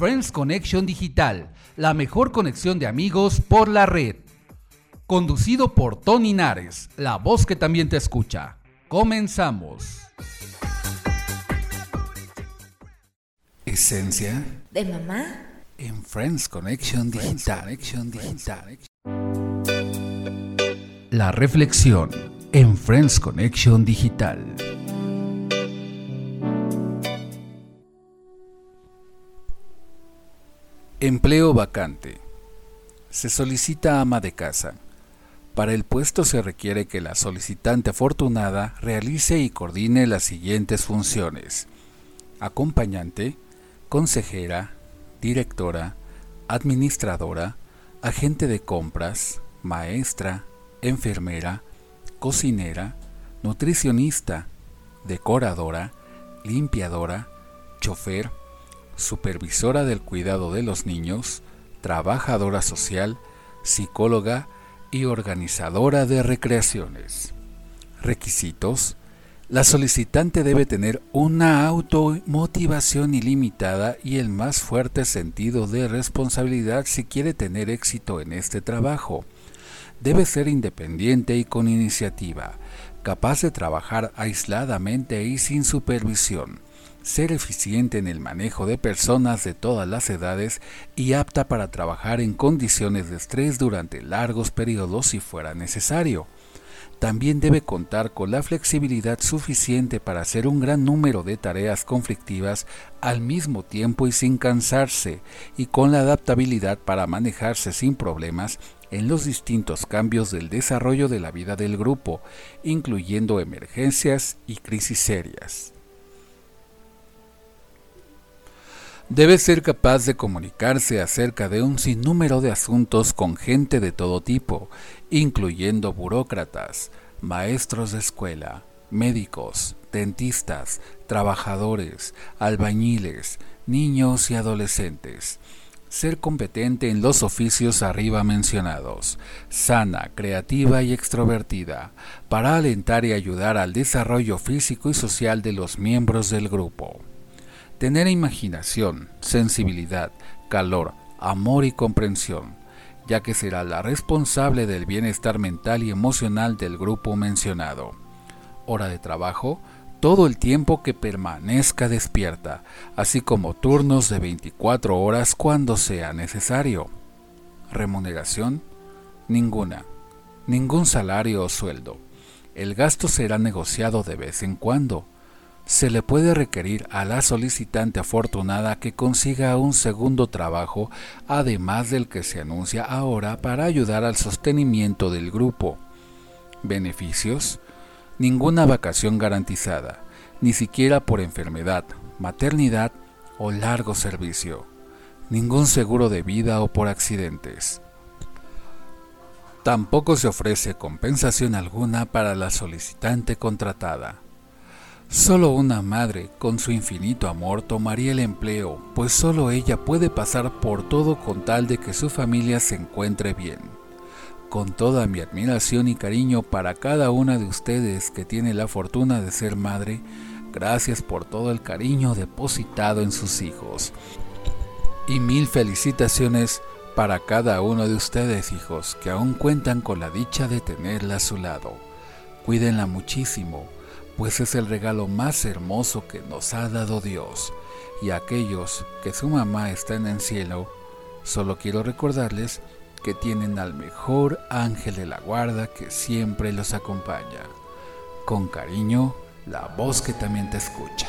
Friends Connection Digital, la mejor conexión de amigos por la red. Conducido por Tony Nares, la voz que también te escucha. Comenzamos. Esencia de mamá en Friends Connection Digital. Digital. La reflexión en Friends Connection Digital. Empleo vacante. Se solicita ama de casa. Para el puesto se requiere que la solicitante afortunada realice y coordine las siguientes funciones. Acompañante, consejera, directora, administradora, agente de compras, maestra, enfermera, cocinera, nutricionista, decoradora, limpiadora, chofer, supervisora del cuidado de los niños, trabajadora social, psicóloga y organizadora de recreaciones. Requisitos. La solicitante debe tener una automotivación ilimitada y el más fuerte sentido de responsabilidad si quiere tener éxito en este trabajo. Debe ser independiente y con iniciativa, capaz de trabajar aisladamente y sin supervisión ser eficiente en el manejo de personas de todas las edades y apta para trabajar en condiciones de estrés durante largos periodos si fuera necesario. También debe contar con la flexibilidad suficiente para hacer un gran número de tareas conflictivas al mismo tiempo y sin cansarse, y con la adaptabilidad para manejarse sin problemas en los distintos cambios del desarrollo de la vida del grupo, incluyendo emergencias y crisis serias. Debe ser capaz de comunicarse acerca de un sinnúmero de asuntos con gente de todo tipo, incluyendo burócratas, maestros de escuela, médicos, dentistas, trabajadores, albañiles, niños y adolescentes. Ser competente en los oficios arriba mencionados, sana, creativa y extrovertida, para alentar y ayudar al desarrollo físico y social de los miembros del grupo tener imaginación, sensibilidad, calor, amor y comprensión, ya que será la responsable del bienestar mental y emocional del grupo mencionado. Hora de trabajo, todo el tiempo que permanezca despierta, así como turnos de 24 horas cuando sea necesario. Remuneración, ninguna, ningún salario o sueldo. El gasto será negociado de vez en cuando se le puede requerir a la solicitante afortunada que consiga un segundo trabajo además del que se anuncia ahora para ayudar al sostenimiento del grupo. Beneficios. Ninguna vacación garantizada, ni siquiera por enfermedad, maternidad o largo servicio. Ningún seguro de vida o por accidentes. Tampoco se ofrece compensación alguna para la solicitante contratada. Solo una madre, con su infinito amor, tomaría el empleo, pues solo ella puede pasar por todo con tal de que su familia se encuentre bien. Con toda mi admiración y cariño para cada una de ustedes que tiene la fortuna de ser madre, gracias por todo el cariño depositado en sus hijos. Y mil felicitaciones para cada uno de ustedes, hijos, que aún cuentan con la dicha de tenerla a su lado. Cuídenla muchísimo pues es el regalo más hermoso que nos ha dado Dios. Y aquellos que su mamá está en el cielo, solo quiero recordarles que tienen al mejor ángel de la guarda que siempre los acompaña. Con cariño, la voz que también te escucha.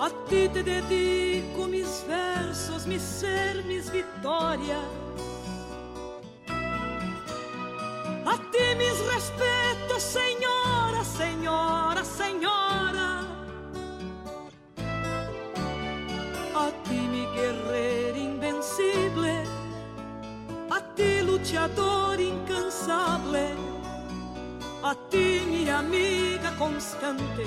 A ti te dedico mis versos, mi ser, mis victorias A ti mis respetos, señora, señora, señora. A ti mi guerrero invencible. A ti luchador incansable. A ti mi amiga constante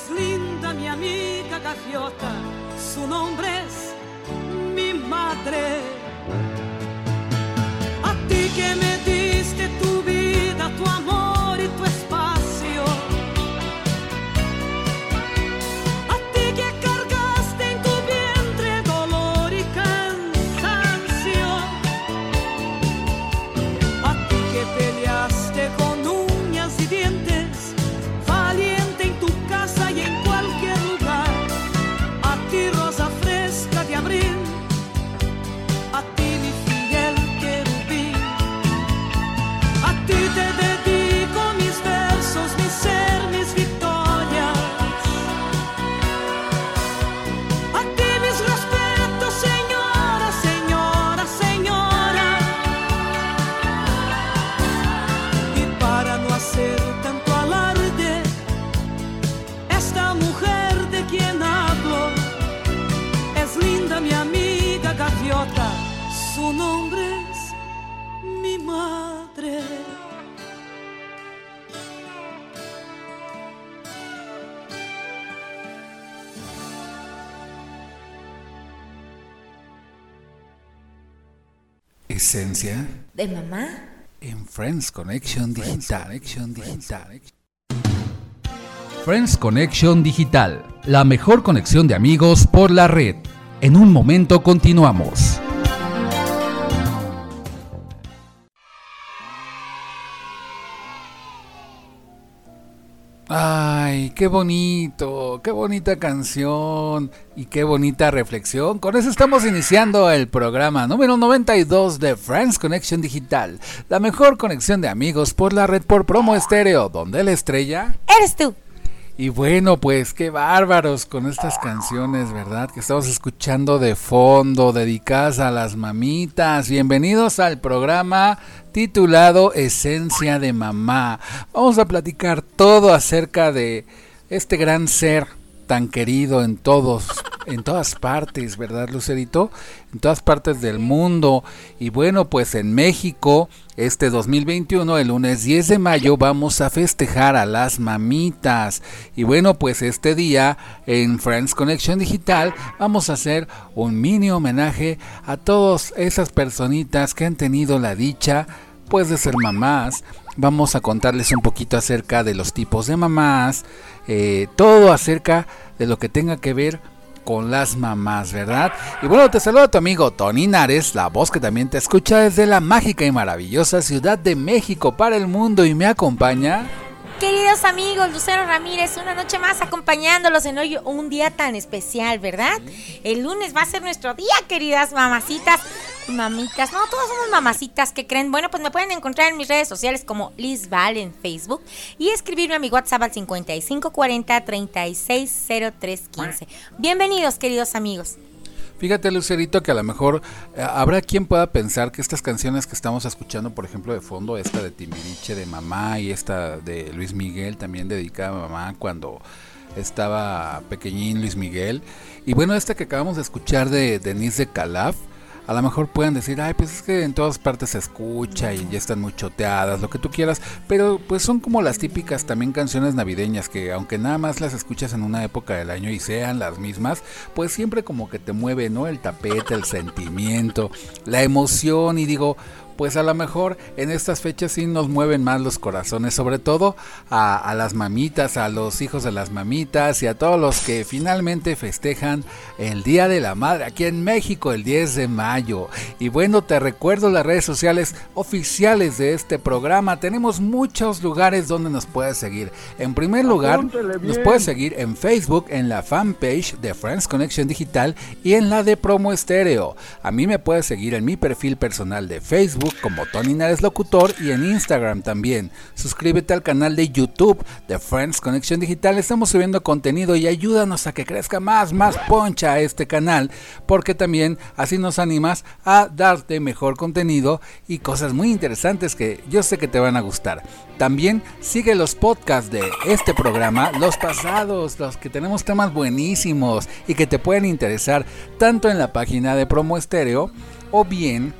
es linda mi amiga gaviota, su nombre es mi madre. Que me Esencia ¿De mamá? en Friends Connection Digital. Connection Digital. Friends Connection Digital, la mejor conexión de amigos por la red. En un momento continuamos. Qué bonito, qué bonita canción y qué bonita reflexión. Con eso estamos iniciando el programa número 92 de Friends Connection Digital, la mejor conexión de amigos por la red por promo estéreo, donde la estrella Eres tú. Y bueno, pues qué bárbaros con estas canciones, ¿verdad? Que estamos escuchando de fondo, dedicadas a las mamitas. Bienvenidos al programa titulado Esencia de Mamá. Vamos a platicar todo acerca de este gran ser tan querido en todos, en todas partes, ¿verdad, Lucerito? En todas partes del mundo. Y bueno, pues en México, este 2021, el lunes 10 de mayo, vamos a festejar a las mamitas. Y bueno, pues este día en Friends Connection Digital vamos a hacer un mini homenaje a todas esas personitas que han tenido la dicha pues de ser mamás. Vamos a contarles un poquito acerca de los tipos de mamás, eh, todo acerca de lo que tenga que ver con las mamás, ¿verdad? Y bueno, te saluda tu amigo Tony Nares, la voz que también te escucha desde la mágica y maravillosa Ciudad de México para el mundo y me acompaña. Queridos amigos, Lucero Ramírez, una noche más acompañándolos en hoy un día tan especial, ¿verdad? El lunes va a ser nuestro día, queridas mamacitas, mamitas. No, todas somos mamacitas, ¿qué creen? Bueno, pues me pueden encontrar en mis redes sociales como Liz Val en Facebook y escribirme a mi WhatsApp al 5540 360315. Bienvenidos, queridos amigos. Fíjate, Lucerito, que a lo mejor eh, habrá quien pueda pensar que estas canciones que estamos escuchando, por ejemplo, de fondo, esta de Timbiriche de mamá y esta de Luis Miguel, también dedicada a mamá cuando estaba pequeñín Luis Miguel. Y bueno, esta que acabamos de escuchar de Denise de Calaf, a lo mejor pueden decir, ay, pues es que en todas partes se escucha y ya están muy choteadas, lo que tú quieras, pero pues son como las típicas también canciones navideñas que aunque nada más las escuchas en una época del año y sean las mismas, pues siempre como que te mueve, ¿no? El tapete, el sentimiento, la emoción y digo, pues a lo mejor en estas fechas sí nos mueven más los corazones, sobre todo a, las mamitas, a los hijos de las mamitas y a todos los que finalmente festejan el Día de la Madre aquí en México el 10 de mayo. Y bueno, te recuerdo las redes sociales oficiales de este programa. Tenemos muchos lugares donde nos puedes seguir. En primer lugar, nos puedes seguir en Facebook, en la fanpage de Friends Connection Digital y en la de Promo Estéreo. A mí me puedes seguir en mi perfil personal de Facebook como Tony Nares Locutor y en Instagram también. Suscríbete al canal de YouTube de Friends Conexión Digital. Estamos subiendo contenido y ayúdanos a que crezca más, más poncha este canal, porque también así nos animas a darte mejor contenido y cosas muy interesantes que yo sé que te van a gustar. También sigue los podcasts de este programa, los pasados, los que tenemos temas buenísimos y que te pueden interesar tanto en la página de Promo Estéreo o bien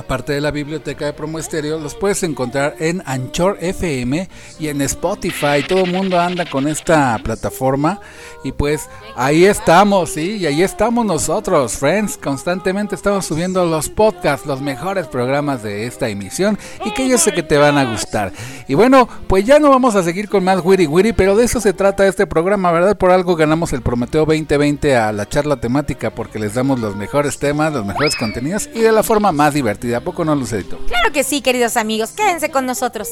aparte de la biblioteca de Promo Estéreo, los puedes encontrar en Anchor FM y en Spotify. Todo el mundo anda con esta plataforma y pues ahí estamos, sí, y ahí estamos nosotros, friends. Constantemente estamos subiendo los podcasts, los mejores programas de esta emisión y que yo sé que te van a gustar. Y bueno, pues ya no vamos a seguir con más Wiri Wiri, pero de eso se trata este programa, ¿verdad? Por algo ganamos el Prometeo 2020 a la charla temática porque les damos los mejores temas, los mejores contenidos y de la forma más divertida ¿A poco no, Lucerito? Claro que sí, queridos amigos. Quédense con nosotros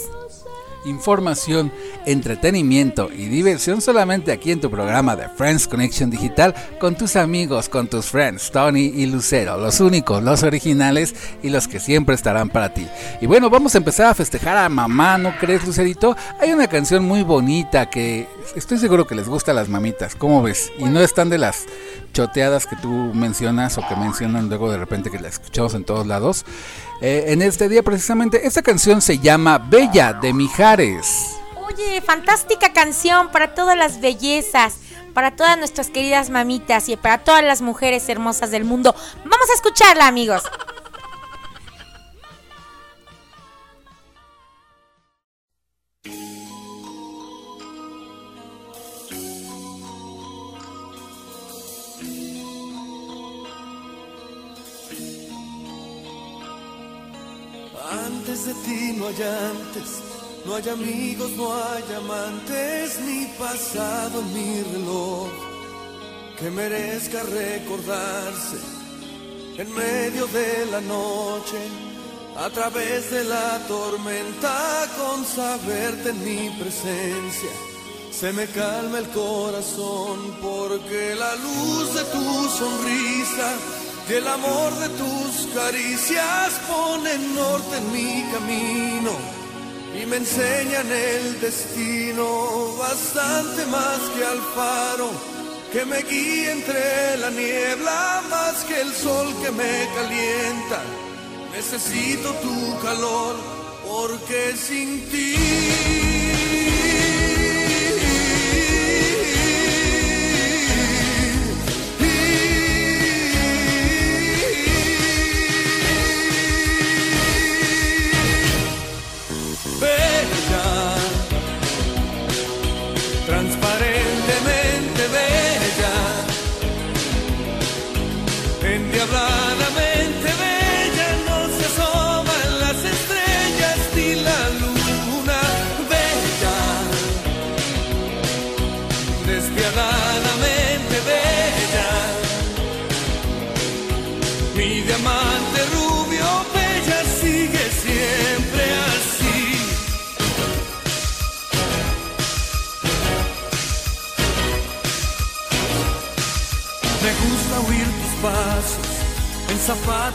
información, entretenimiento y diversión solamente aquí en tu programa de Friends Connection Digital con tus amigos, con tus friends, Tony y Lucero, los únicos, los originales y los que siempre estarán para ti. Y bueno, vamos a empezar a festejar a mamá, ¿no crees, Lucerito? Hay una canción muy bonita que estoy seguro que les gusta a las mamitas, ¿cómo ves? Y no están de las choteadas que tú mencionas o que mencionan luego de repente que la escuchamos en todos lados. Eh, en este día precisamente. Esta canción se llama Bella de Mijares. Oye, fantástica canción para todas las bellezas, para todas nuestras queridas mamitas y para todas las mujeres hermosas del mundo. Vamos a escucharla, amigos. No hay antes, no hay amigos, no hay amantes, ni pasado ni reloj que merezca recordarse en medio de la noche, a través de la tormenta, con saberte en mi presencia. Se me calma el corazón porque la luz de tu sonrisa y el amor de tus caricias pone norte en mi camino y me enseñan el destino bastante más que al faro que me guía entre la niebla más que el sol que me calienta. Necesito tu calor porque sin ti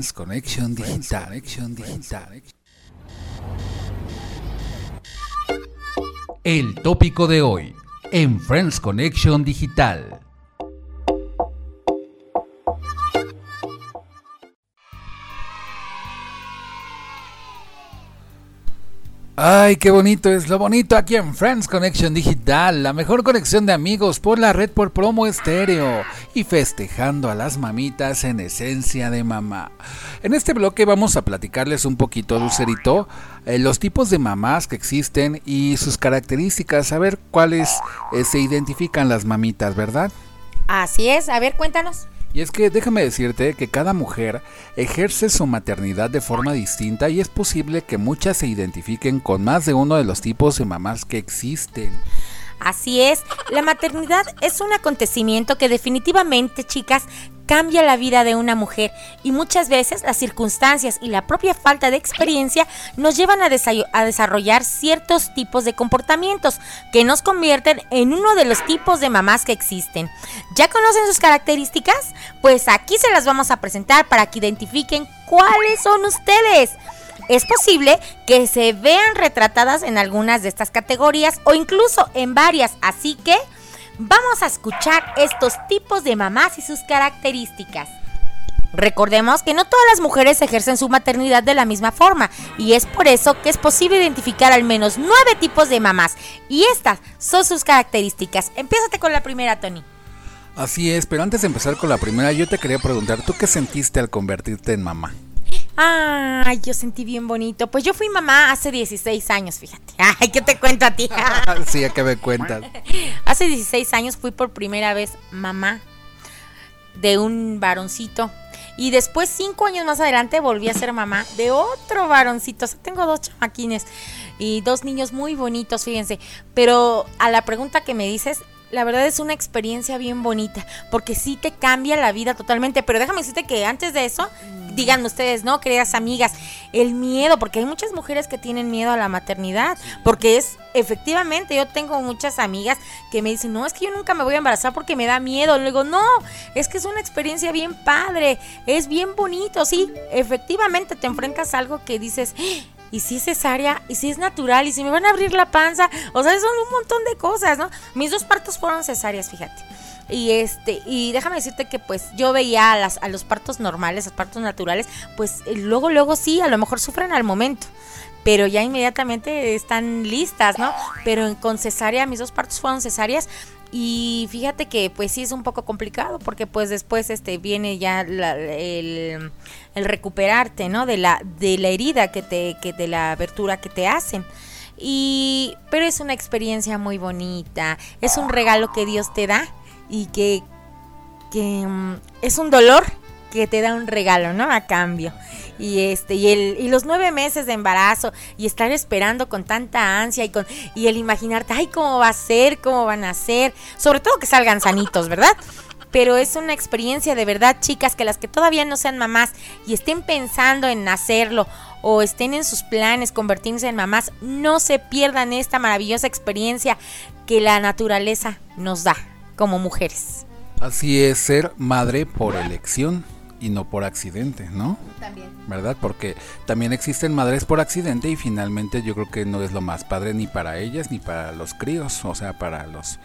Friends Connection Digital. Connection Digital. El tópico de hoy en Friends Connection Digital. Ay, qué bonito es lo bonito aquí en Friends Connection Digital, la mejor conexión de amigos por la red por promo estéreo y festejando a las mamitas en esencia de mamá. En este bloque vamos a platicarles un poquito, Lucerito, eh, los tipos de mamás que existen y sus características, a ver cuáles eh, se identifican las mamitas, ¿verdad? Así es, a ver, cuéntanos. Y es que déjame decirte que cada mujer ejerce su maternidad de forma distinta y es posible que muchas se identifiquen con más de uno de los tipos de mamás que existen. Así es, la maternidad es un acontecimiento que definitivamente, chicas, cambia la vida de una mujer y muchas veces las circunstancias y la propia falta de experiencia nos llevan a, desarrollar ciertos tipos de comportamientos que nos convierten en uno de los tipos de mamás que existen. ¿Ya conocen sus características? Pues aquí se las vamos a presentar para que identifiquen cuáles son ustedes es posible que se vean retratadas en algunas de estas categorías o incluso en varias, así que vamos a escuchar estos tipos de mamás y sus características. Recordemos que no todas las mujeres ejercen su maternidad de la misma forma y es por eso que es posible identificar al menos nueve tipos de mamás y estas son sus características. Empiézate con la primera, Tony. Así es, pero antes de empezar con la primera yo te quería preguntar, ¿tú qué sentiste al convertirte en mamá? Ay, yo sentí bien bonito. Pues yo fui mamá hace 16 años, fíjate. Ay, ¿qué te cuento a ti? sí, ¿a qué me cuentas? Hace 16 años fui por primera vez mamá de un varoncito. Y después, cinco años más adelante, volví a ser mamá de otro varoncito. O sea, tengo dos chamaquines y dos niños muy bonitos, fíjense. Pero a la pregunta que me dices, la verdad es una experiencia bien bonita, porque sí te cambia la vida totalmente. Pero déjame decirte que antes de eso, díganme ustedes, ¿no? Queridas amigas, el miedo, porque hay muchas mujeres que tienen miedo a la maternidad, porque es, efectivamente, yo tengo muchas amigas que me dicen, no, es que yo nunca me voy a embarazar porque me da miedo. Luego, no, es que es una experiencia bien padre, es bien bonito, sí, efectivamente te enfrentas a algo que dices, y si es cesárea, y si es natural, y si me van a abrir la panza, o sea, son un montón de cosas, ¿no? Mis dos partos fueron cesáreas, fíjate. Y este, y déjame decirte que pues yo veía a las, a los partos normales, a los partos naturales, pues eh, luego, luego sí, a lo mejor sufren al momento. Pero ya inmediatamente están listas, ¿no? Pero con cesárea, mis dos partos fueron cesáreas, y fíjate que pues sí es un poco complicado porque pues después este viene ya el, recuperarte, ¿no? De la, de la herida que te, que de la abertura que te hacen. Y, pero es una experiencia muy bonita, es un regalo que Dios te da y que, que mm, es un dolor que te da un regalo, ¿no? A cambio. Y este y el y los nueve meses de embarazo y estar esperando con tanta ansia y con y el imaginarte ay cómo va a ser cómo van a ser sobre todo que salgan sanitos verdad pero es una experiencia de verdad chicas que las que todavía no sean mamás y estén pensando en hacerlo o estén en sus planes convertirse en mamás no se pierdan esta maravillosa experiencia que la naturaleza nos da como mujeres. Así es ser madre por elección y no por accidente, ¿no? También. ¿Verdad? Porque también existen madres por accidente y finalmente yo creo que no es lo más padre ni para ellas ni para los críos, o sea, para los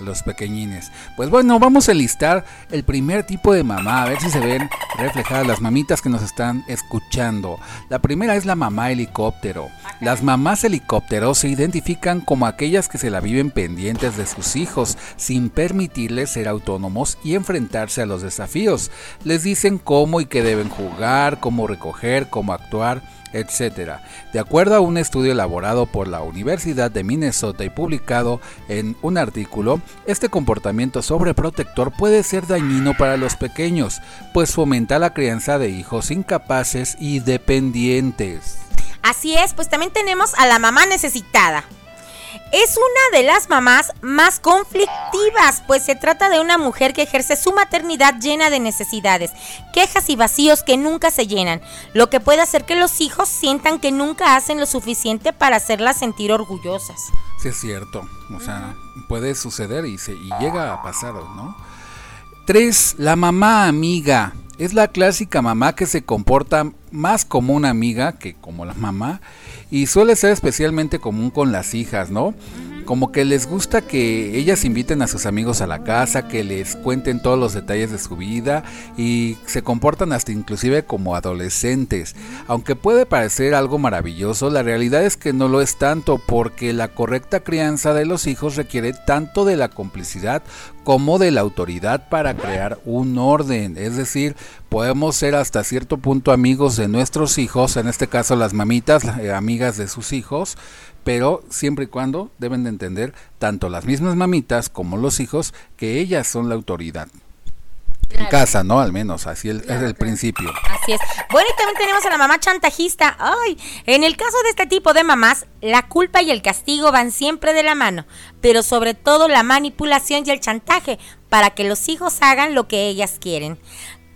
los pequeñines. Pues bueno, vamos a listar el primer tipo de mamá, a ver si se ven reflejadas las mamitas que nos están escuchando. La primera es la mamá helicóptero. Las mamás helicóptero se identifican como aquellas que se la viven pendientes de sus hijos, sin permitirles ser autónomos y enfrentarse a los desafíos. Les dicen cómo y qué deben jugar, cómo recoger, cómo actuar etc. De acuerdo a un estudio elaborado por la Universidad de Minnesota y publicado en un artículo, este comportamiento sobreprotector puede ser dañino para los pequeños, pues fomenta la crianza de hijos incapaces y dependientes. Así es, pues también tenemos a la mamá necesitada. Es una de las mamás más conflictivas, pues se trata de una mujer que ejerce su maternidad llena de necesidades, quejas y vacíos que nunca se llenan, lo que puede hacer que los hijos sientan que nunca hacen lo suficiente para hacerlas sentir orgullosas. Sí, es cierto, o sea, puede suceder y, se, y llega a pasar, ¿no? 3. La mamá amiga. Es la clásica mamá que se comporta más como una amiga que como la mamá y suele ser especialmente común con las hijas, ¿no? Como que les gusta que ellas inviten a sus amigos a la casa, que les cuenten todos los detalles de su vida y se comportan hasta inclusive como adolescentes. Aunque puede parecer algo maravilloso, la realidad es que no lo es tanto porque la correcta crianza de los hijos requiere tanto de la complicidad como de la autoridad para crear un orden. Es decir, podemos ser hasta cierto punto amigos de nuestros hijos, en este caso las mamitas, eh, amigas de sus hijos, pero siempre y cuando deben de entender tanto las mismas mamitas como los hijos que ellas son la autoridad. En casa, ¿no? Al menos, así es el principio. Así es. Bueno, y también tenemos a la mamá chantajista. Ay, en el caso de este tipo de mamás, la culpa y el castigo van siempre de la mano, pero sobre todo la manipulación y el chantaje para que los hijos hagan lo que ellas quieren.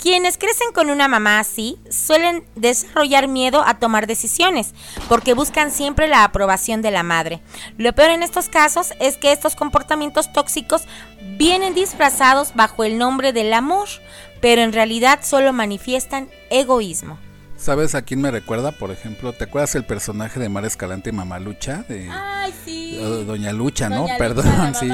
Quienes crecen con una mamá así suelen desarrollar miedo a tomar decisiones porque buscan siempre la aprobación de la madre. Lo peor en estos casos es que estos comportamientos tóxicos vienen disfrazados bajo el nombre del amor, pero en realidad solo manifiestan egoísmo. ¿Sabes a quién me recuerda? Por ejemplo, ¿te acuerdas el personaje de Mar Escalante Mamá Lucha? De, Ay, sí. Doña Lucha, ¿no? Perdón, sí.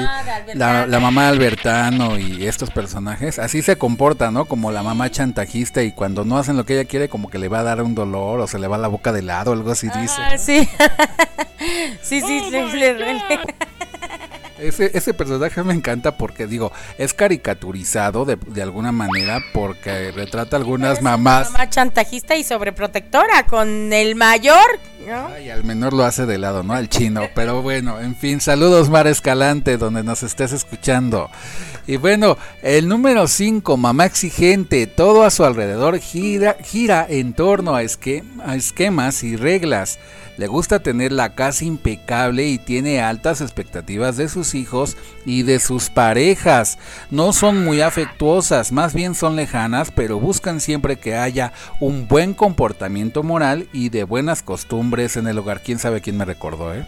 La, la, mamá Albertano y estos personajes. Así se comporta, ¿no? Como la mamá chantajista y cuando no hacen lo que ella quiere, como que le va a dar un dolor o se le va la boca de lado, algo así dice. Sí, sí, sí, sí, le duele. Ese, ese personaje me encanta porque, digo, es caricaturizado de, de alguna manera porque retrata algunas mamás. Mamá chantajista y sobreprotectora con el mayor. ¿no? Y al menor lo hace de lado, ¿no? Al chino. Pero bueno, en fin, saludos Mar Escalante, donde nos estés escuchando. Y bueno, el número 5, mamá exigente, todo a su alrededor gira, gira en torno a, esque, a esquemas y reglas. Le gusta tener la casa impecable y tiene altas expectativas de sus hijos y de sus parejas. No son muy afectuosas, más bien son lejanas, pero buscan siempre que haya un buen comportamiento moral y de buenas costumbres en el hogar. ¿Quién sabe quién me recordó, eh?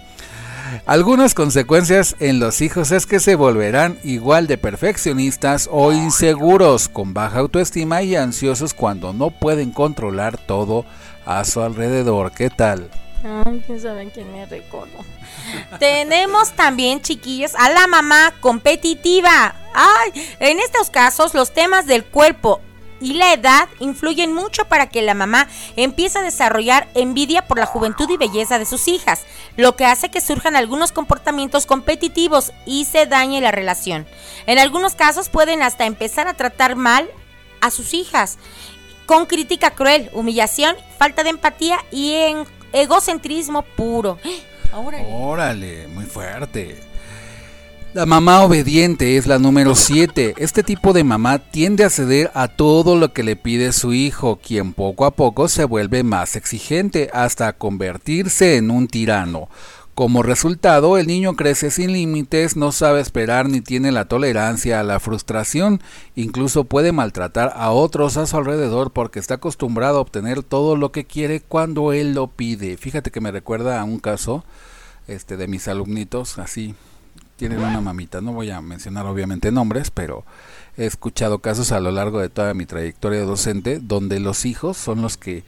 Algunas consecuencias en los hijos es que se volverán igual de perfeccionistas o inseguros, con baja autoestima y ansiosos cuando no pueden controlar todo a su alrededor. ¿Qué tal? Ay, quién sabe quién me recuerdo. Tenemos también, chiquillos, a la mamá competitiva. Ay, en estos casos los temas del cuerpo y la edad influyen mucho para que la mamá empiece a desarrollar envidia por la juventud y belleza de sus hijas, lo que hace que surjan algunos comportamientos competitivos y se dañe la relación. En algunos casos pueden hasta empezar a tratar mal a sus hijas con crítica cruel, humillación, falta de empatía y en egocentrismo puro. Órale. Órale, muy fuerte. La mamá obediente es la número 7. Este tipo de mamá tiende a ceder a todo lo que le pide su hijo, quien poco a poco se vuelve más exigente hasta convertirse en un tirano. Como resultado, el niño crece sin límites, no sabe esperar ni tiene la tolerancia a la frustración, incluso puede maltratar a otros a su alrededor porque está acostumbrado a obtener todo lo que quiere cuando él lo pide. Fíjate que me recuerda a un caso este de mis alumnitos, así tienen una mamita, no voy a mencionar obviamente nombres, pero he escuchado casos a lo largo de toda mi trayectoria docente donde los hijos son los que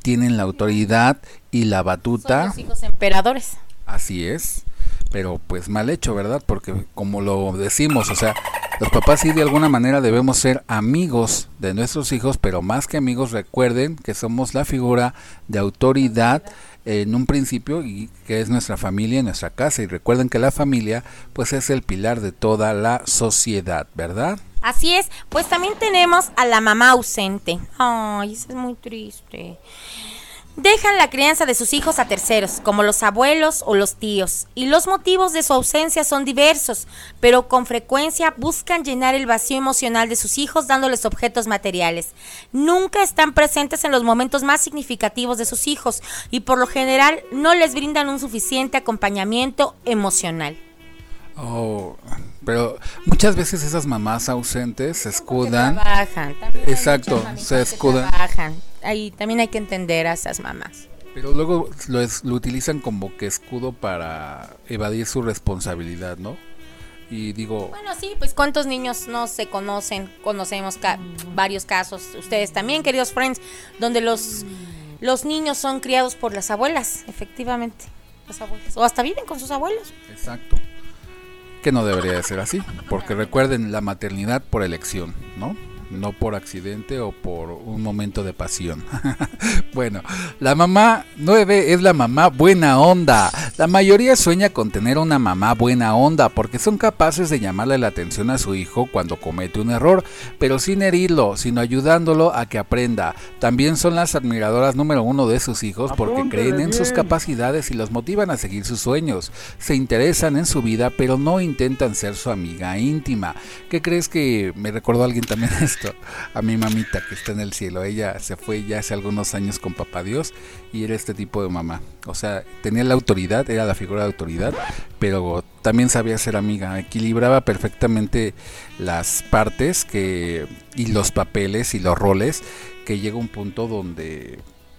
tienen la autoridad y la batuta. Son los hijos emperadores. Así es, pero pues mal hecho, ¿verdad? Porque como lo decimos, o sea, los papás sí de alguna manera debemos ser amigos de nuestros hijos, pero más que amigos recuerden que somos la figura de autoridad en un principio y que es nuestra familia, nuestra casa y recuerden que la familia pues es el pilar de toda la sociedad, ¿verdad? Así es, pues también tenemos a la mamá ausente. Ay, eso es muy triste dejan la crianza de sus hijos a terceros, como los abuelos o los tíos, y los motivos de su ausencia son diversos, pero con frecuencia buscan llenar el vacío emocional de sus hijos dándoles objetos materiales. Nunca están presentes en los momentos más significativos de sus hijos y por lo general no les brindan un suficiente acompañamiento emocional. Oh, pero muchas veces esas mamás ausentes se escudan. Trabajan, exacto, se escudan. Trabajan. Ahí también hay que entender a esas mamás. Pero luego lo, lo utilizan como que escudo para evadir su responsabilidad, ¿no? Y digo... Bueno, sí, pues cuántos niños no se conocen, conocemos varios casos, ustedes también, queridos friends, donde los, los niños son criados por las abuelas, efectivamente, las abuelas, o hasta viven con sus abuelos. Exacto. Que no debería de ser así, porque recuerden la maternidad por elección, ¿no? no por accidente o por un momento de pasión. bueno, la mamá 9 es la mamá buena onda. La mayoría sueña con tener una mamá buena onda porque son capaces de llamarle la atención a su hijo cuando comete un error, pero sin herirlo, sino ayudándolo a que aprenda. También son las admiradoras número uno de sus hijos porque creen en sus capacidades y los motivan a seguir sus sueños. Se interesan en su vida, pero no intentan ser su amiga íntima. ¿Qué crees que me recordó alguien también a mi mamita que está en el cielo. Ella se fue ya hace algunos años con papá Dios y era este tipo de mamá. O sea, tenía la autoridad, era la figura de autoridad, pero también sabía ser amiga, equilibraba perfectamente las partes que y los papeles y los roles que llega un punto donde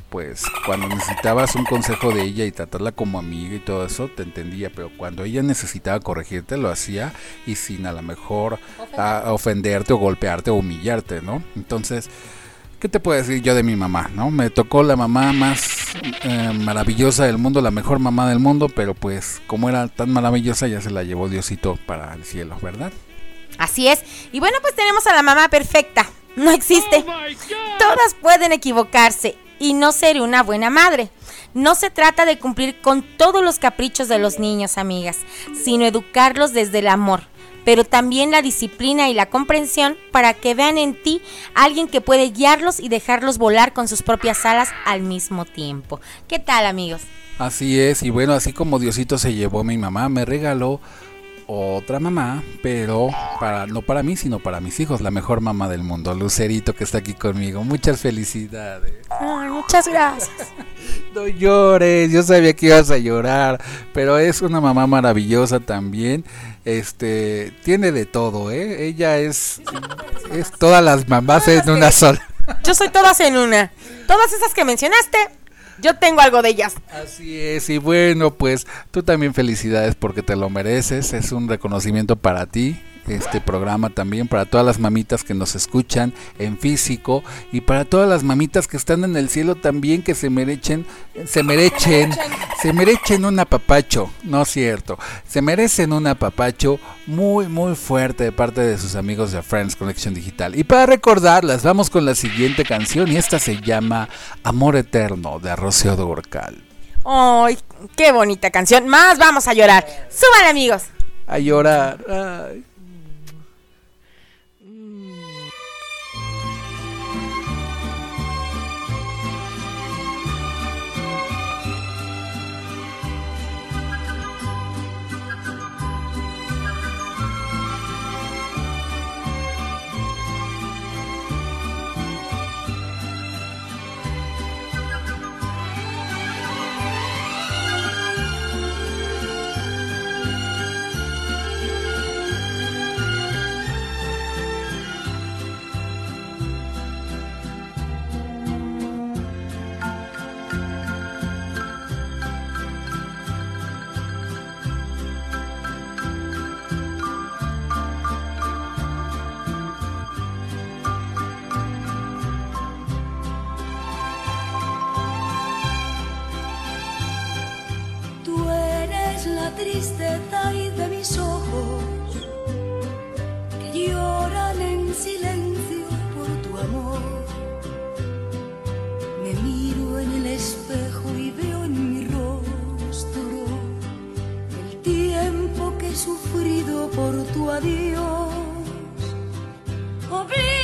pues cuando necesitabas un consejo de ella y tratarla como amiga y todo eso, te entendía, pero cuando ella necesitaba corregirte, lo hacía y sin a lo mejor ofenderte o golpearte o humillarte, ¿no? Entonces, ¿qué te puedo decir yo de mi mamá, no? Me tocó la mamá más eh, maravillosa del mundo, la mejor mamá del mundo, pero pues como era tan maravillosa ya se la llevó Diosito para el cielo, ¿verdad? Así es. Y bueno, pues tenemos a la mamá perfecta. No existe. Oh Todas pueden equivocarse y no ser una buena madre. No se trata de cumplir con todos los caprichos de los niños, amigas, sino educarlos desde el amor, pero también la disciplina y la comprensión para que vean en ti alguien que puede guiarlos y dejarlos volar con sus propias alas al mismo tiempo. ¿Qué tal, amigos? Así es, y bueno, así como Diosito se llevó a mi mamá, me regaló otra mamá, pero para no para mí, sino para mis hijos, la mejor mamá del mundo, Lucerito que está aquí conmigo. Muchas felicidades. muchas gracias. no llores, yo sabía que ibas a llorar, pero es una mamá maravillosa también. Este, tiene de todo, ¿eh? Ella es es todas las mamás en una sola. Yo soy todas en una. Todas esas que mencionaste, yo tengo algo de ellas. Así es, y bueno, pues tú también felicidades porque te lo mereces, es un reconocimiento para ti este programa también para todas las mamitas que nos escuchan en físico y para todas las mamitas que están en el cielo también que se merecen, se merecen, se merecen un apapacho, no es cierto, se merecen un apapacho muy muy fuerte de parte de sus amigos de Friends Connection Digital. Y para recordarlas, vamos con la siguiente canción y esta se llama Amor Eterno de Rocío Durcal. ¡Ay, qué bonita canción! Más vamos a llorar. ¡Suban amigos! A llorar. Ay. Quisiera que tu vida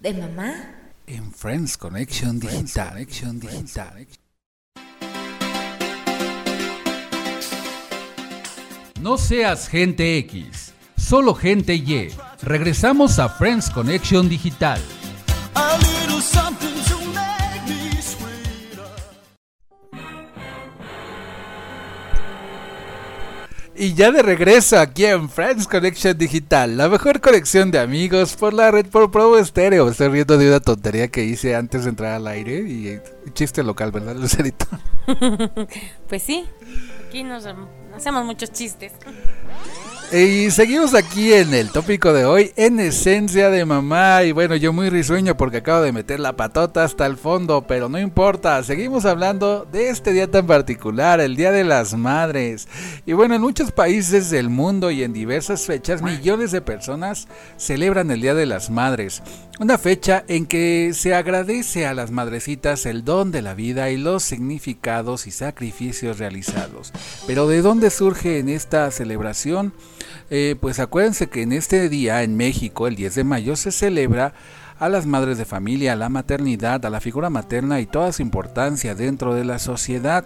¿De mamá? en Friends Connection Digital. Connection Digital. No seas gente X, solo gente Y. Regresamos a Friends Connection Digital. Y ya de regreso aquí en Friends Connection Digital, la mejor conexión de amigos por la red por Provo Estéreo. Estoy riendo de una tontería que hice antes de entrar al aire y chiste local, ¿verdad, Lucerito? Pues sí, aquí nos hacemos muchos chistes. Y seguimos aquí en el tópico de hoy, en esencia de mamá. Y bueno, yo muy risueño porque acabo de meter la patota hasta el fondo, pero no importa. Seguimos hablando de este día tan particular, el Día de las Madres. Y bueno, en muchos países del mundo y en diversas fechas, millones de personas celebran el Día de las Madres. Una fecha en que se agradece a las madrecitas el don de la vida y los significados y sacrificios realizados. Pero ¿de dónde surge en esta celebración? Eh, pues acuérdense que en este día en México, el 10 de mayo, se celebra a las madres de familia, a la maternidad, a la figura materna y toda su importancia dentro de la sociedad.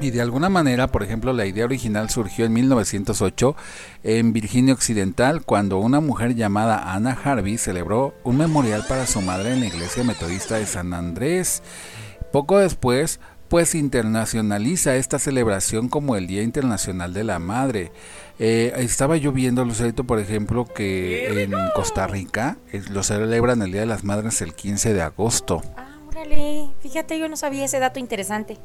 Y de alguna manera, por ejemplo, la idea original surgió en 1908 en Virginia Occidental, cuando una mujer llamada Anna Harvey celebró un memorial para su madre en la iglesia metodista de San Andrés. Poco después, pues internacionaliza esta celebración como el Día Internacional de la Madre. Eh, estaba yo viendo, Lucerito, por ejemplo, que en Costa Rica lo celebran el Día de las Madres el 15 de agosto. Ah, órale, fíjate, yo no sabía ese dato interesante.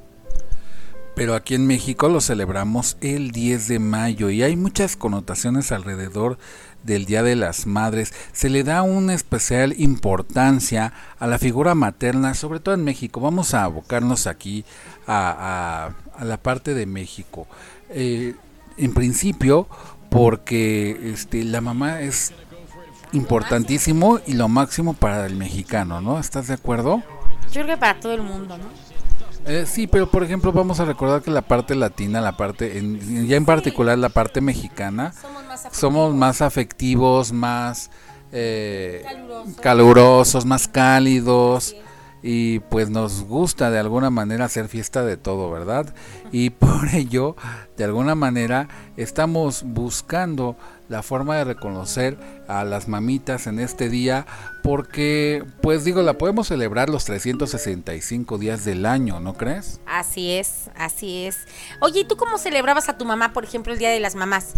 pero aquí en México lo celebramos el 10 de mayo y hay muchas connotaciones alrededor del Día de las Madres. Se le da una especial importancia a la figura materna, sobre todo en México. Vamos a abocarnos aquí a, a- a la parte de México. Eh, en principio, porque este, la mamá es importantísimo y lo máximo para el mexicano, ¿no? ¿Estás de acuerdo? Yo creo que para todo el mundo, ¿no? Eh, sí, pero por ejemplo vamos a recordar que la parte latina, la parte, en- ya en particular la parte mexicana, Somos más somos más afectivos, más eh, Calurosos. calurosos, más cálidos y pues nos gusta de alguna manera hacer fiesta de todo, ¿verdad? Y por ello, de alguna manera, estamos buscando la forma de reconocer a las mamitas en este día porque, pues digo, la podemos celebrar los 365 días del año, ¿no crees? Así es, así es. Oye, ¿y tú cómo celebrabas a tu mamá, por ejemplo, el Día de las Mamás?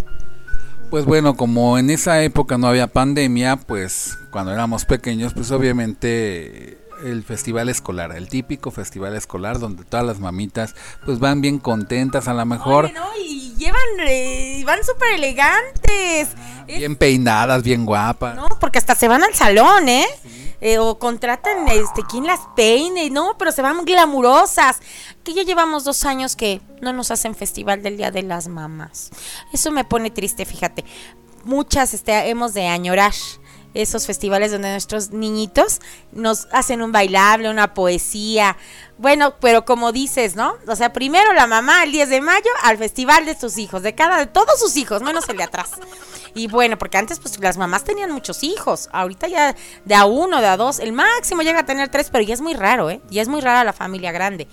Pues bueno, como en esa época no había pandemia, pues cuando éramos pequeños, pues obviamente el festival escolar, el típico festival escolar donde todas las mamitas pues van bien contentas, a lo mejor Oye, ¿no? Y llevan, eh, van súper elegantes. Es- bien peinadas, bien guapas. No, porque hasta se van al salón, ¿eh? Eh, o contratan, este, quien las peine, no, pero se van glamurosas. Que ya llevamos dos años que no nos hacen festival del Día de las Mamás. Eso me pone triste, fíjate. Muchas este, hemos de añorar esos festivales donde nuestros niñitos nos hacen un bailable, una poesía. Bueno, pero como dices, ¿no? O sea, primero la mamá el 10 de mayo al festival de sus hijos, de cada de todos sus hijos, menos el de atrás. Y bueno, porque antes pues las mamás tenían muchos hijos. Ahorita ya de a uno, de a dos, el máximo llega a tener tres, pero ya es muy raro, ¿eh? Ya es muy rara la familia grande.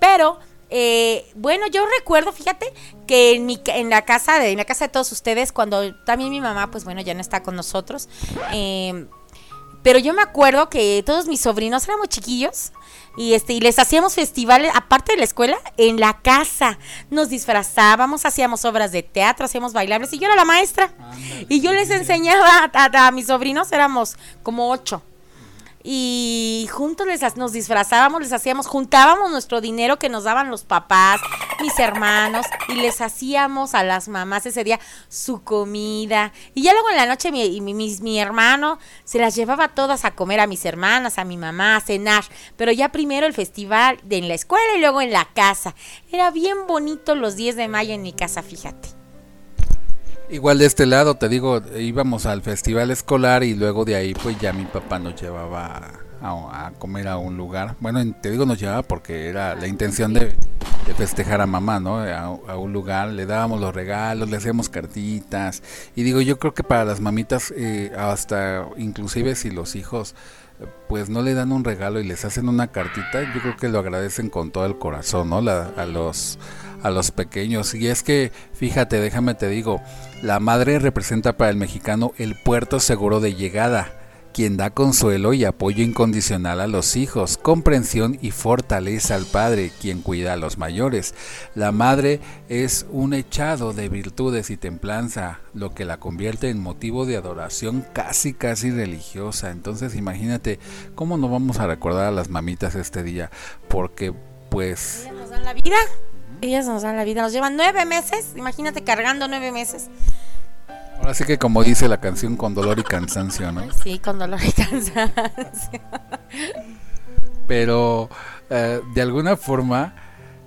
Pero eh, bueno, yo recuerdo, fíjate, que en mi en la casa de en la casa de todos ustedes, cuando también mi mamá, pues bueno, ya no está con nosotros. eh, pero yo me acuerdo que todos mis sobrinos éramos chiquillos y este y les hacíamos festivales aparte de la escuela en la casa. Nos disfrazábamos, hacíamos obras de teatro, hacíamos bailables y yo era la maestra. Y yo les enseñaba a, a- a mis sobrinos, éramos como ocho. Y juntos les, nos disfrazábamos, les hacíamos, juntábamos nuestro dinero que nos daban los papás, mis hermanos, y les hacíamos a las mamás ese día su comida. Y ya luego en la noche mi, mi- mi hermano se las llevaba todas a comer a mis hermanas, a mi mamá, a cenar. Pero ya primero el festival de en la escuela y luego en la casa. Era bien bonito los 10 de mayo en mi casa, fíjate. Igual de este lado, te digo, íbamos al festival escolar y luego de ahí pues ya mi papá nos llevaba a, comer a un lugar. Bueno, en- te digo nos llevaba porque era la intención de, festejar a mamá, ¿no? A, a un lugar, le dábamos los regalos, le hacíamos cartitas. Y digo, yo creo que para las mamitas, eh, hasta inclusive si los hijos pues no le dan un regalo y les hacen una cartita, yo creo que lo agradecen con todo el corazón, ¿no? La- a los a los pequeños. Y es que, fíjate, déjame te digo, la madre representa para el mexicano el puerto seguro de llegada, quien da consuelo y apoyo incondicional a los hijos, comprensión y fortaleza al padre, quien cuida a los mayores. La madre es un echado de virtudes y templanza, lo que la convierte en motivo de adoración casi casi religiosa. Entonces imagínate cómo no vamos a recordar a las mamitas este día, porque pues nos dan la vida. Ellas nos dan la vida. Nos llevan nueve meses. Imagínate cargando nueve meses. Ahora sí que como dice la canción con dolor y cansancio, ¿no? Sí, con dolor y cansancio. Pero eh, de alguna forma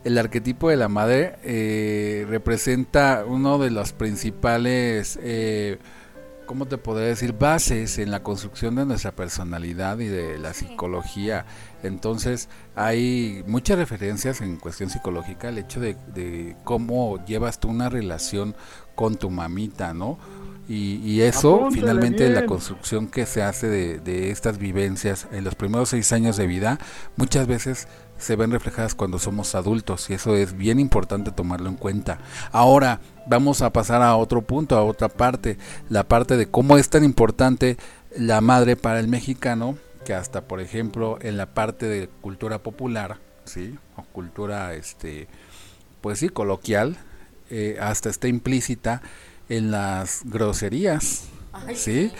el arquetipo de la madre eh, representa uno de los principales, eh, ¿cómo te podría decir? Bases en la construcción de nuestra personalidad y de la psicología. Entonces hay muchas referencias en cuestión psicológica el hecho de, de cómo llevas tú una relación con tu mamita, ¿no? Y, y eso Apúntale finalmente la bien. construcción que se hace de, de estas vivencias en los primeros seis años de vida muchas veces se ven reflejadas cuando somos adultos y eso es bien importante tomarlo en cuenta. Ahora vamos a pasar a otro punto, a otra parte, la parte de cómo es tan importante la madre para el mexicano que hasta por ejemplo en la parte de cultura popular, sí, o cultura este pues sí coloquial, eh, hasta está implícita en las groserías. ¿sí?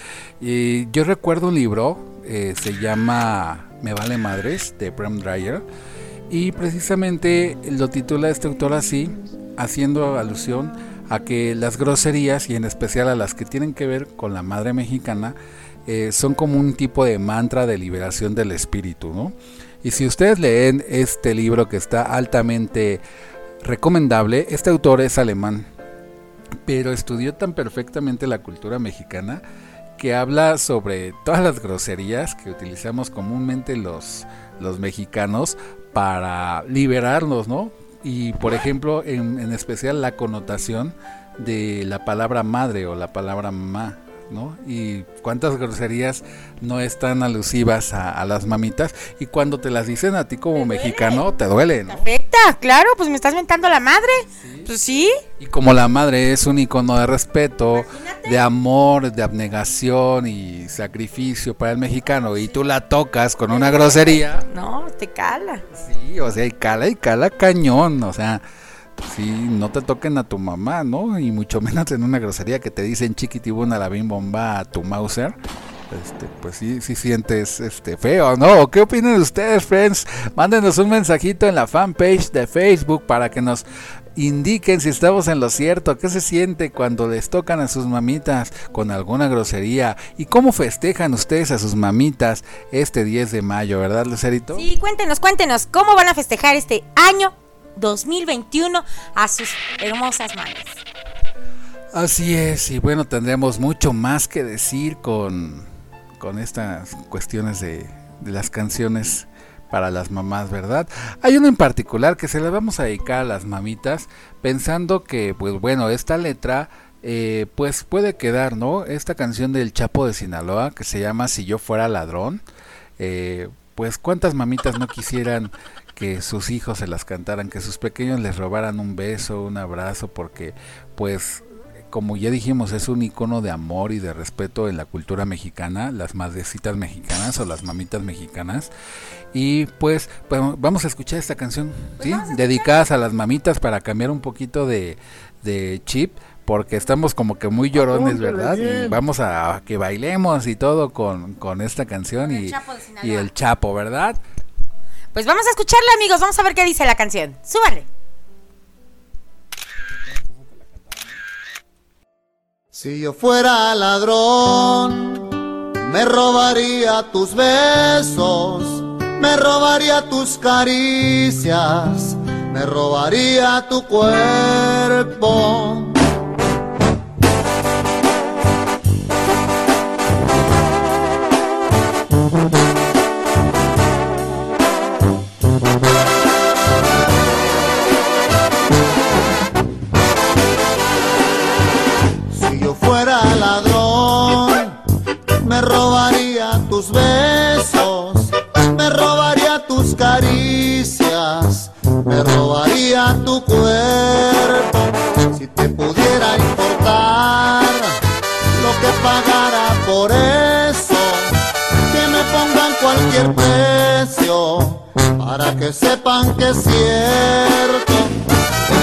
Y yo recuerdo un libro, eh, se llama Me vale madres, de Bram Dreyer, Y precisamente lo titula este autor así, haciendo alusión a que las groserías, y en especial a las que tienen que ver con la madre mexicana, eh, son como un tipo de mantra de liberación del espíritu, ¿no? Y si ustedes leen este libro que está altamente recomendable, este autor es alemán, pero estudió tan perfectamente la cultura mexicana que habla sobre todas las groserías que utilizamos comúnmente los, los mexicanos para liberarnos, ¿no? Y por ejemplo, en, en especial la connotación de la palabra madre o la palabra mamá. ¿no? Y cuántas groserías no están alusivas a, a las mamitas y cuando te las dicen a ti como mexicano te duele, ¿no? Claro, pues me estás mentando la madre. Pues sí. Y como la madre es un icono de respeto, de amor, de abnegación y sacrificio para el mexicano y tú la tocas con una grosería, No, te cala. sí, o sea, y cala y cala cañón, o sea, sí, no te toquen a tu mamá, ¿no? Y mucho menos en una grosería que te dicen chiquitibuna la bim bomba a tu Mauser. Este, pues sí, sí sientes este feo, ¿no? ¿O ¿Qué opinan ustedes, friends? Mándenos un mensajito en la fanpage de Facebook para que nos indiquen si estamos en lo cierto, qué se siente cuando les tocan a sus mamitas con alguna grosería y cómo festejan ustedes a sus mamitas este 10 de mayo, ¿verdad, Lucerito? Sí, cuéntenos, cuéntenos, ¿cómo van a festejar este año 2021 a sus hermosas manos? Así es, y bueno, tendremos mucho más que decir con, con estas cuestiones de, de las canciones para las mamás, ¿verdad? Hay uno en particular que se le vamos a dedicar a las mamitas, pensando que, pues bueno, esta letra, eh, pues puede quedar, ¿no? Esta canción del Chapo de Sinaloa, que se llama Si yo fuera ladrón, eh, pues cuántas mamitas no quisieran que sus hijos se las cantaran, que sus pequeños les robaran un beso, un abrazo, porque pues como ya dijimos, es un icono de amor y de respeto en la cultura mexicana, las madrecitas mexicanas o las mamitas mexicanas. Y pues, vamos a escuchar esta canción, ¿sí? dedicadas a las mamitas para cambiar un poquito de, de chip, porque estamos como que muy llorones, Apúntale ¿verdad? Y vamos a, a que bailemos y todo con, con esta canción El y, y el Chapo, ¿verdad? Pues vamos a escucharla, amigos, vamos a ver qué dice la canción. Súbale. Si yo fuera ladrón, me robaría tus besos, me robaría tus caricias, me robaría tu cuerpo. Robaría tu cuerpo. Si te pudiera importar lo que pagara por eso, que me pongan cualquier precio para que sepan que es cierto.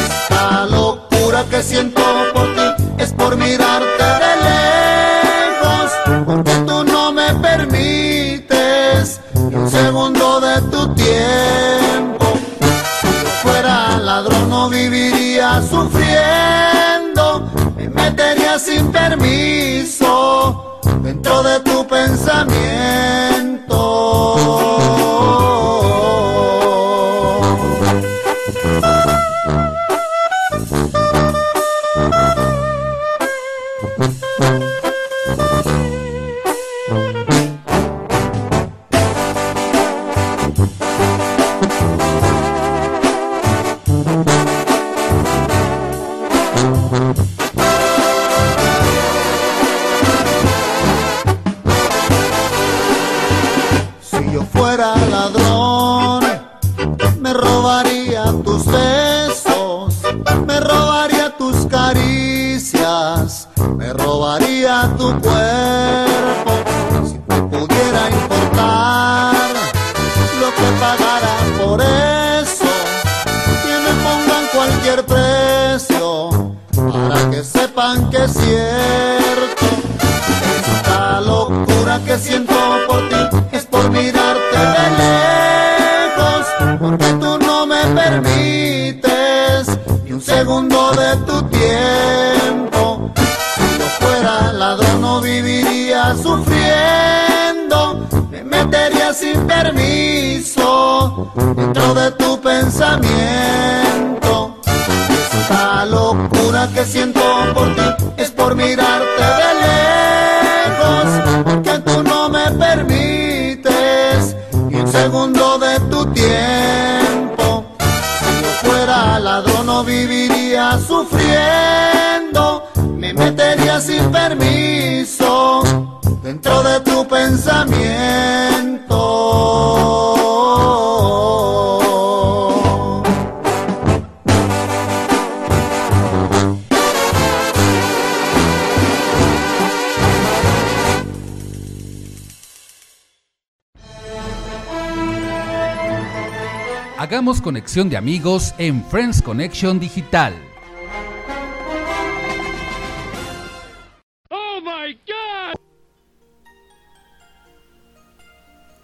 Esta locura que siento por ti es por mirarte de lejos, porque tú no me permites un segundo de tu tiempo. Sufriendo, me metería sin permiso dentro de tu pensamiento. Sin permiso dentro de tu pensamiento. Hagamos conexión de amigos en Friends Connection Digital.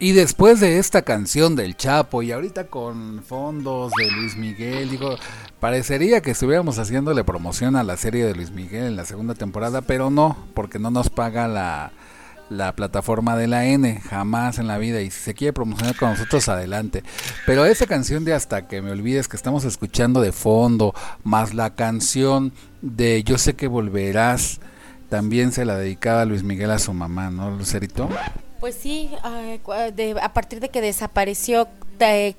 Y después de esta canción del Chapo y ahorita con fondos de Luis Miguel, digo, parecería que estuviéramos haciéndole promoción a la serie de Luis Miguel en la segunda temporada, pero no, porque no nos paga la, la plataforma de la N, jamás en la vida. Y si se quiere promocionar con nosotros, adelante. Pero esa canción de Hasta que me olvides que estamos escuchando de fondo, más la canción de Yo sé que volverás, también se la dedicaba Luis Miguel a su mamá, ¿no, Lucerito? Pues sí, cua- de- a partir de que desapareció,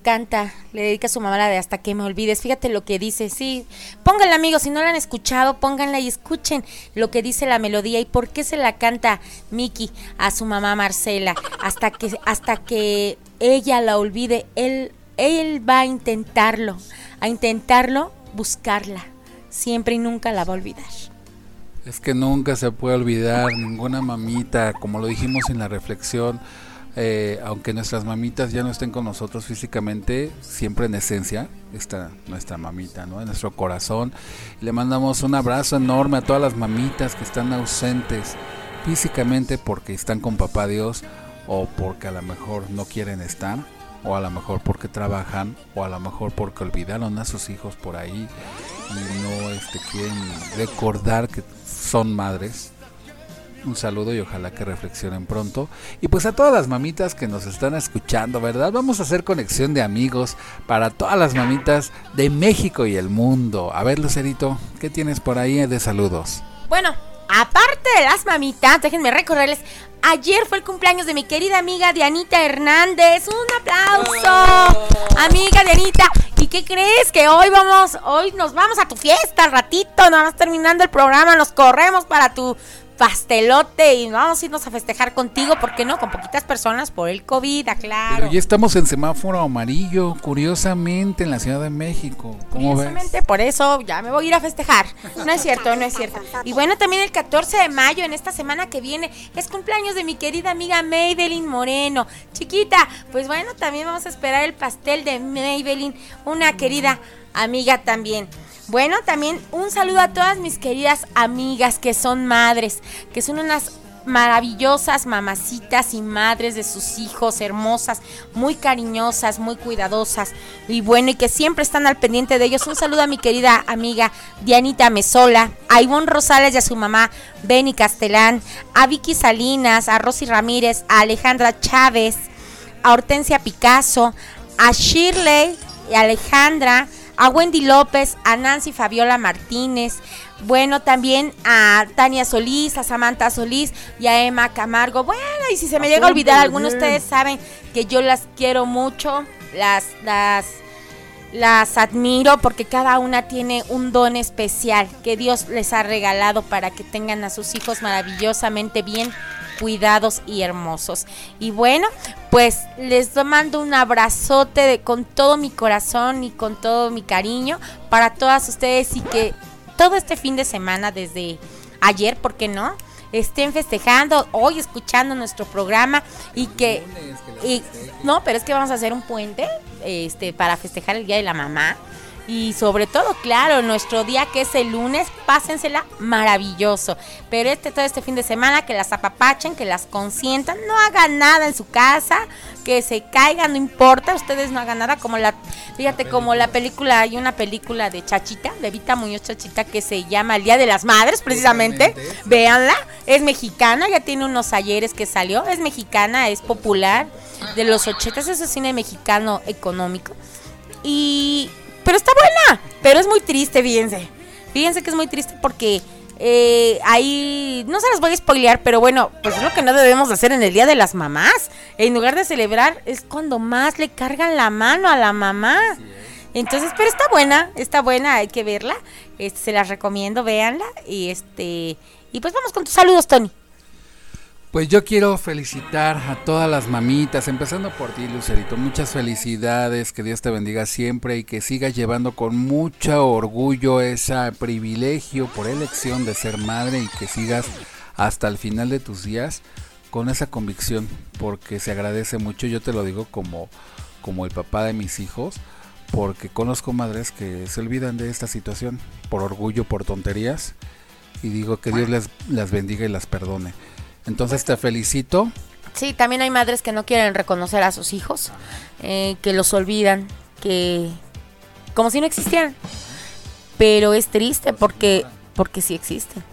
canta, le dedica a su mamá la de hasta que me olvides. Fíjate lo que dice, sí. Pónganla, amigos, si no la han escuchado, pónganla y escuchen lo que dice la melodía y por qué se la canta Miki a su mamá Marcela. Hasta que, hasta que ella la olvide, él, él va a intentarlo, a intentarlo buscarla. Siempre y nunca la va a olvidar. Es que nunca se puede olvidar ninguna mamita, como lo dijimos en la reflexión, eh, aunque nuestras mamitas ya no estén con nosotros físicamente, siempre en esencia está nuestra mamita, ¿no? En nuestro corazón. Le mandamos un abrazo enorme a todas las mamitas que están ausentes físicamente porque están con papá Dios o porque a lo mejor no quieren estar o a lo mejor porque trabajan o a lo mejor porque olvidaron a sus hijos por ahí y no este, quieren recordar que son madres. Un saludo y ojalá que reflexionen pronto. Y pues a todas las mamitas que nos están escuchando, ¿verdad? Vamos a hacer conexión de amigos para todas las mamitas de México y el mundo. A ver, Lucerito, ¿qué tienes por ahí de saludos? Bueno, aparte de las mamitas, déjenme recordarles. Ayer fue el cumpleaños de mi querida amiga Dianita Hernández. Un aplauso, amiga Dianita. ¿Y qué crees? Que hoy vamos, hoy nos vamos a tu fiesta al ratito. Nada más terminando el programa, nos corremos para tu pastelote y vamos a irnos a festejar contigo, ¿por qué no? Con poquitas personas por el COVID, ah, claro. Pero ya estamos en semáforo amarillo, curiosamente, en la Ciudad de México. ¿Cómo ves? Precisamente por eso ya me voy a ir a festejar. No es cierto, no es cierto. Y bueno, también el 14 de mayo, en esta semana que viene, es cumpleaños de mi querida amiga Maybelline Moreno. Chiquita, pues bueno, también vamos a esperar el pastel de Maybelline, una querida amiga también. Bueno, también un saludo a todas mis queridas amigas que son madres, que son unas maravillosas mamacitas y madres de sus hijos, hermosas, muy cariñosas, muy cuidadosas y bueno, y que siempre están al pendiente de ellos. Un saludo a mi querida amiga Dianita Mesola, a Ivonne Rosales y a su mamá Benny Castelán, a Vicky Salinas, a Rosy Ramírez, a Alejandra Chávez, a Hortensia Picasso, a Shirley y Alejandra, a Wendy López, a Nancy Fabiola Martínez, bueno, también a Tania Solís, a Samantha Solís y a Emma Camargo. Bueno, y si se me llega a olvidar, algunos de ustedes saben que yo las quiero mucho, las, las, las admiro porque cada una tiene un don especial que Dios les ha regalado para que tengan a sus hijos maravillosamente bien cuidados y hermosos. Y bueno, pues les mando un abrazote de, con todo mi corazón y con todo mi cariño para todas ustedes y que todo este fin de semana desde ayer, ¿por qué no? Estén festejando, hoy escuchando nuestro programa y que y no, pero es que vamos a hacer un puente este para festejar el Día de la Mamá Y sobre todo, claro, nuestro día que es el lunes, pásensela maravilloso. Pero este todo este fin de semana, que las apapachen, que las consientan, no hagan nada en su casa, que se caigan, no importa, ustedes no hagan nada, como la, fíjate, como la película, hay una película de Chachita, de Vita Muñoz Chachita, que se llama El Día de las Madres, precisamente. Véanla, es mexicana, ya tiene unos ayeres que salió, es mexicana, es popular, de los 80 es cine mexicano económico. Y. Pero está buena, pero es muy triste, fíjense. Fíjense que es muy triste porque eh, ahí. No se las voy a spoilear, pero bueno, pues es lo que no debemos hacer en el Día de las Mamás. En lugar de celebrar, es cuando más le cargan la mano a la mamá. Entonces, pero está buena, está buena, hay que verla. Este, se las recomiendo, véanla. Y este. Y pues vamos con tus saludos, Tony. Pues yo quiero felicitar a todas las mamitas, empezando por ti, Lucerito. Muchas felicidades, que Dios te bendiga siempre y que sigas llevando con mucho orgullo ese privilegio por elección de ser madre y que sigas hasta el final de tus días con esa convicción, porque se agradece mucho. Yo te lo digo como, como el papá de mis hijos, porque conozco madres que se olvidan de esta situación por orgullo, por tonterías, y digo que Dios les, las bendiga y las perdone. Entonces te felicito. Sí, también hay madres que no quieren reconocer a sus hijos, eh, que los olvidan, que como si no existieran. Pero es triste porque porque sí existen.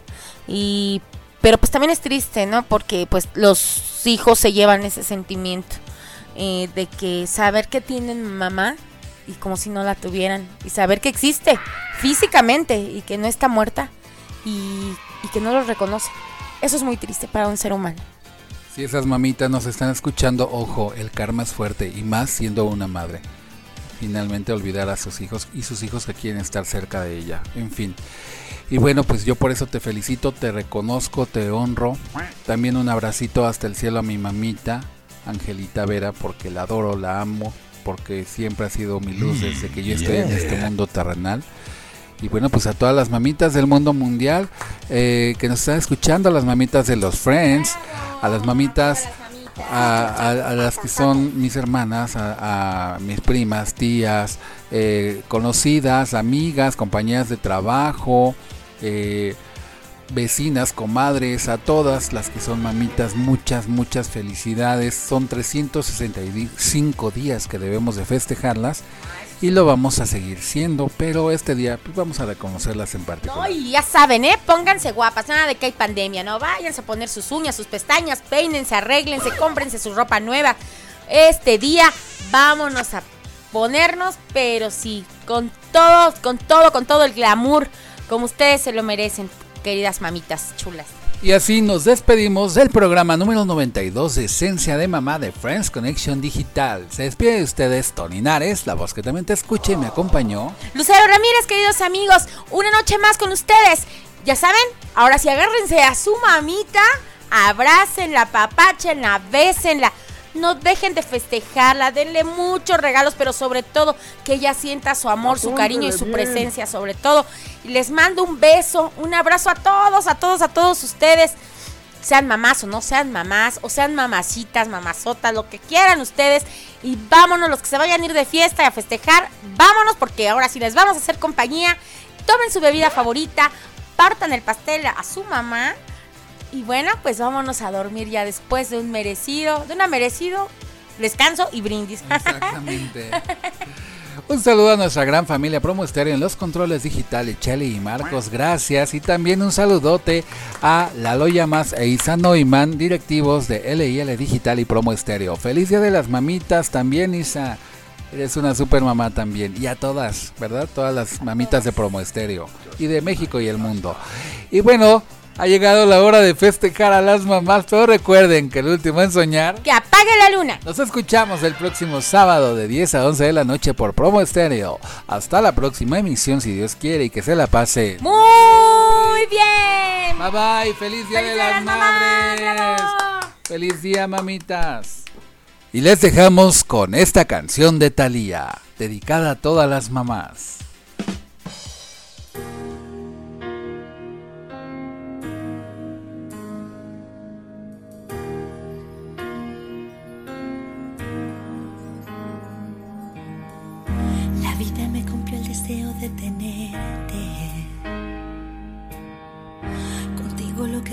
Y pero pues también es triste, ¿no? Porque pues los hijos se llevan ese sentimiento eh, de que saber que tienen mamá y como si no la tuvieran y saber que existe físicamente y que no está muerta y, y que no los reconoce. Eso es muy triste para un ser humano. Si esas mamitas nos están escuchando, ojo, el karma es fuerte y más siendo una madre. Finalmente olvidar a sus hijos y sus hijos que quieren estar cerca de ella. En fin. Y bueno, pues yo por eso te felicito, te reconozco, te honro. También un abracito hasta el cielo a mi mamita, Angelita Vera, porque la adoro, la amo, porque siempre ha sido mi luz desde que yo estoy en este mundo terrenal. Y bueno, pues a todas las mamitas del mundo mundial eh, que nos están escuchando, a las mamitas de los Friends, a las mamitas, a, a- las que son mis hermanas, a, a mis primas, tías, eh, conocidas, amigas, compañeras de trabajo, eh, vecinas, comadres, a todas las que son mamitas, muchas, muchas felicidades. Son 365 días que debemos de festejarlas y lo vamos a seguir siendo, pero este día pues, vamos a reconocerlas en particular. No, y ya saben, ¿eh? Pónganse guapas, nada de que hay pandemia, ¿no? Váyanse a poner sus uñas, sus pestañas, peínense, arréglense, cómprense su ropa nueva. Este día vámonos a ponernos, pero sí, con todo, con todo, con todo el glamour, como ustedes se lo merecen, queridas mamitas chulas. Y así nos despedimos del programa número 92 de Esencia de Mamá de Friends Connection Digital. Se despide de ustedes Tony Nares, la voz que también te escucha y me acompañó. Lucero Ramírez, queridos amigos, una noche más con ustedes. Ya saben, ahora sí agárrense a su mamita, abrácenla, apapáchenla, bésenla. No dejen de festejarla, denle muchos regalos, pero sobre todo que ella sienta su amor, su cariño y su presencia, sobre todo. Y les mando un beso, un abrazo a todos, a todos, a todos ustedes. Sean mamás o no sean mamás, o sean mamacitas, mamazotas, lo que quieran ustedes. Y vámonos, los que se vayan a ir de fiesta y a festejar, vámonos, porque ahora sí les vamos a hacer compañía. Tomen su bebida favorita, partan el pastel a su mamá. Y bueno, pues vámonos a dormir ya después de un merecido, de una merecido descanso y brindis. Exactamente. Un saludo a nuestra gran familia Promo Estéreo en los controles digitales, Cheli y Marcos, gracias. Y también un saludote a Lalo Llamas e Isa Neumann, directivos de LIL Digital y Promo Estéreo. Feliz Día de las Mamitas también, Isa. Eres una super mamá también. Y a todas, ¿verdad? Todas las mamitas de Promo Estéreo. Y de México y el mundo. Y bueno, ha llegado la hora de festejar a las mamás. Pero recuerden que el último en soñar que apague la luna. nos escuchamos el próximo sábado de 10 a 11 de la noche por Promo Estéreo. Hasta la próxima emisión si Dios quiere y que se la pase. Muy bien. Bye bye, feliz día de las madres. Feliz día mamitas. Y les dejamos con esta canción de Thalía, dedicada a todas las mamás.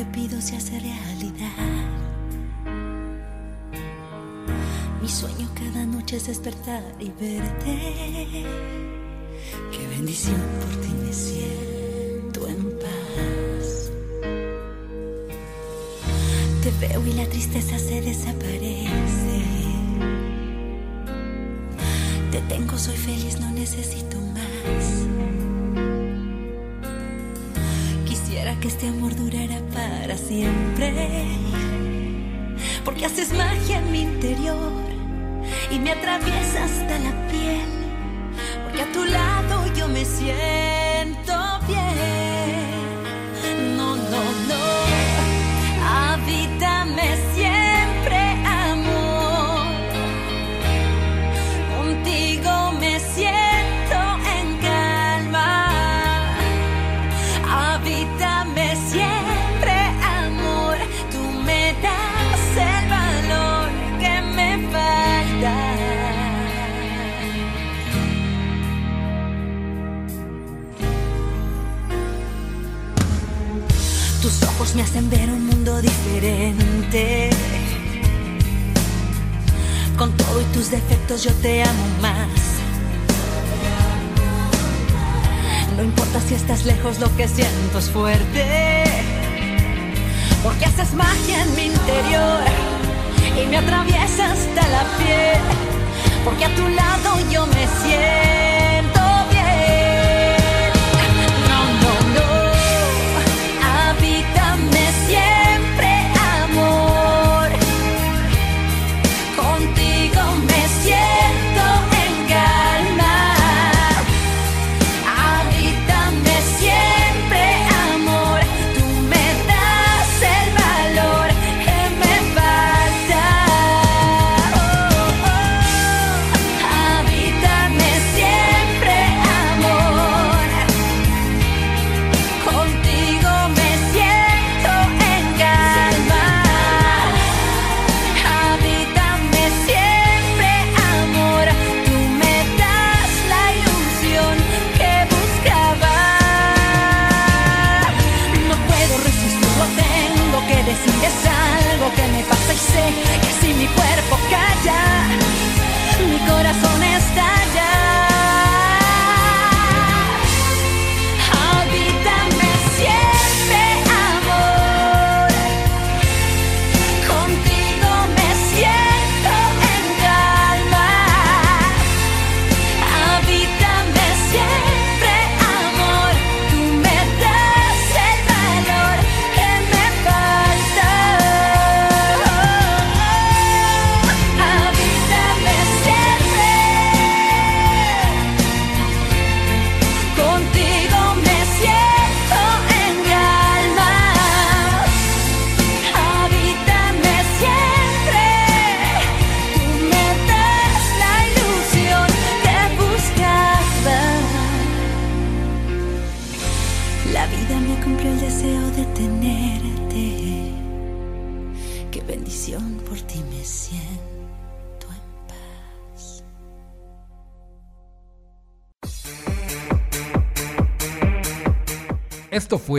Que pido se hace realidad. Mi sueño cada noche es despertar y verte. Qué bendición por ti me siento en paz. Te veo y la tristeza se desaparece. Te tengo, soy feliz, no necesito más. Que este amor durara para siempre. Porque haces magia en mi interior y me atraviesa hasta la piel. Porque a tu lado yo me siento Con todo y tus defectos yo te amo más. No importa si estás lejos, lo que siento es fuerte. Porque haces magia en mi interior y me atraviesa hasta la piel. Porque a tu lado yo me siento